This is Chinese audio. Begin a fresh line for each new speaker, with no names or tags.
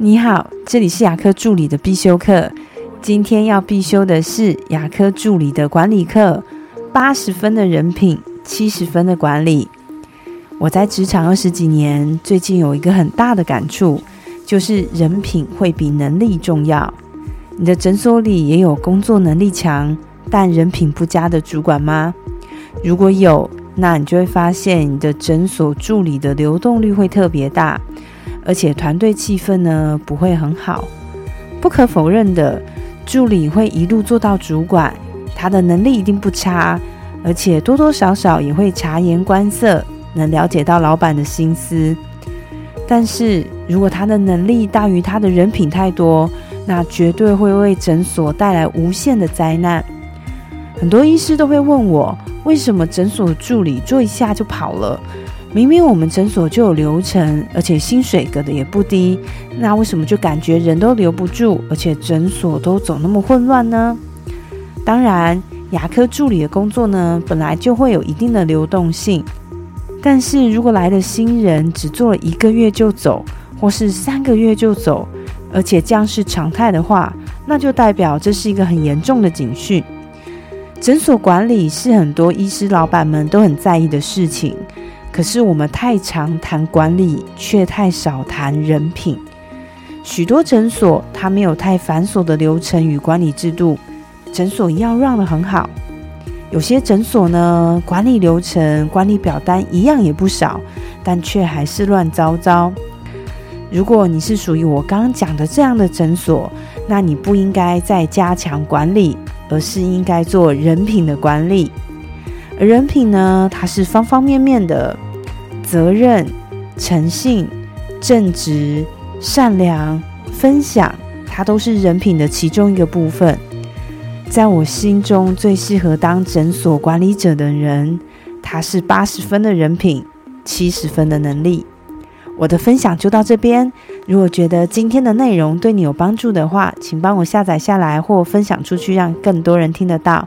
你好，这里是牙科助理的必修课。今天要必修的是牙科助理的管理课，八十分的人品，七十分的管理。我在职场二十几年，最近有一个很大的感触，就是人品会比能力重要。你的诊所里也有工作能力强但人品不佳的主管吗？如果有，那你就会发现你的诊所助理的流动率会特别大。而且团队气氛呢不会很好。不可否认的，助理会一路做到主管，他的能力一定不差，而且多多少少也会察言观色，能了解到老板的心思。但是如果他的能力大于他的人品太多，那绝对会为诊所带来无限的灾难。很多医师都会问我，为什么诊所助理做一下就跑了？明明我们诊所就有流程，而且薪水给的也不低，那为什么就感觉人都留不住，而且诊所都走那么混乱呢？当然，牙科助理的工作呢，本来就会有一定的流动性，但是如果来的新人只做了一个月就走，或是三个月就走，而且这样是常态的话，那就代表这是一个很严重的警讯。诊所管理是很多医师老板们都很在意的事情。可是我们太常谈管理，却太少谈人品。许多诊所它没有太繁琐的流程与管理制度，诊所一样让的很好。有些诊所呢，管理流程、管理表单一样也不少，但却还是乱糟糟。如果你是属于我刚刚讲的这样的诊所，那你不应该再加强管理，而是应该做人品的管理。而人品呢，它是方方面面的。责任、诚信、正直、善良、分享，它都是人品的其中一个部分。在我心中，最适合当诊所管理者的人，他是八十分的人品，七十分的能力。我的分享就到这边。如果觉得今天的内容对你有帮助的话，请帮我下载下来或分享出去，让更多人听得到。